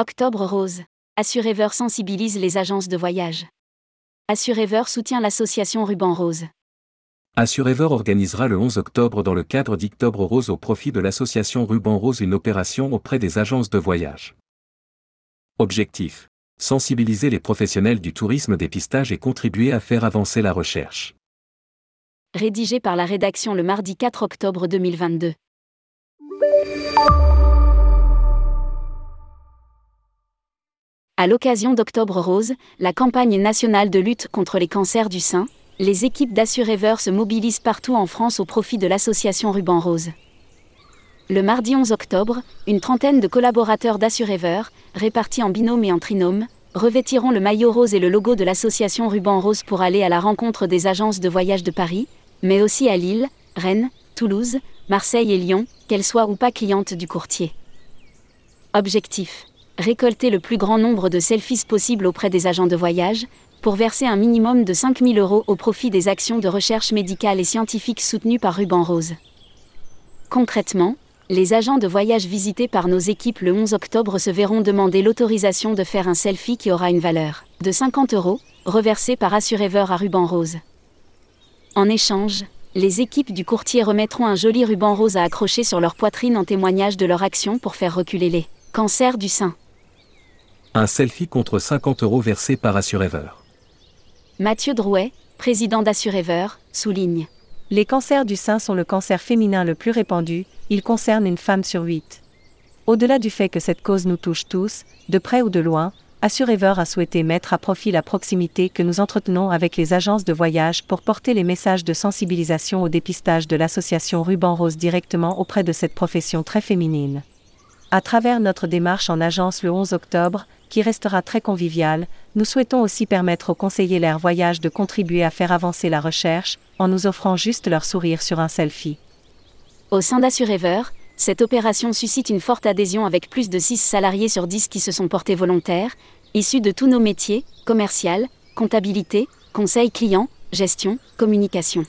Octobre rose. Assurever sensibilise les agences de voyage. Assurever soutient l'association Ruban Rose. Assurever organisera le 11 octobre dans le cadre d'Octobre Rose au profit de l'association Ruban Rose une opération auprès des agences de voyage. Objectif. Sensibiliser les professionnels du tourisme dépistage et contribuer à faire avancer la recherche. Rédigé par la rédaction le mardi 4 octobre 2022. À l'occasion d'Octobre Rose, la campagne nationale de lutte contre les cancers du sein, les équipes d'Assurever se mobilisent partout en France au profit de l'association Ruban Rose. Le mardi 11 octobre, une trentaine de collaborateurs d'Assurever, répartis en binôme et en trinôme, revêtiront le maillot rose et le logo de l'association Ruban Rose pour aller à la rencontre des agences de voyage de Paris, mais aussi à Lille, Rennes, Toulouse, Marseille et Lyon, qu'elles soient ou pas clientes du courtier. Objectif récolter le plus grand nombre de selfies possible auprès des agents de voyage, pour verser un minimum de 5000 euros au profit des actions de recherche médicale et scientifique soutenues par Ruban Rose. Concrètement, les agents de voyage visités par nos équipes le 11 octobre se verront demander l'autorisation de faire un selfie qui aura une valeur de 50 euros, reversée par Assurever à Ruban Rose. En échange, les équipes du courtier remettront un joli ruban rose à accrocher sur leur poitrine en témoignage de leur action pour faire reculer les cancers du sein. Un selfie contre 50 euros versé par Assurever. Mathieu Drouet, président d'Assurever, souligne. Les cancers du sein sont le cancer féminin le plus répandu, ils concernent une femme sur huit. Au-delà du fait que cette cause nous touche tous, de près ou de loin, Assurever a souhaité mettre à profit la proximité que nous entretenons avec les agences de voyage pour porter les messages de sensibilisation au dépistage de l'association Ruban Rose directement auprès de cette profession très féminine. À travers notre démarche en agence le 11 octobre, qui restera très conviviale, nous souhaitons aussi permettre aux conseillers l'air voyage de contribuer à faire avancer la recherche, en nous offrant juste leur sourire sur un selfie. Au sein d'Assurever, cette opération suscite une forte adhésion avec plus de 6 salariés sur 10 qui se sont portés volontaires, issus de tous nos métiers, commercial, comptabilité, conseil client, gestion, communication.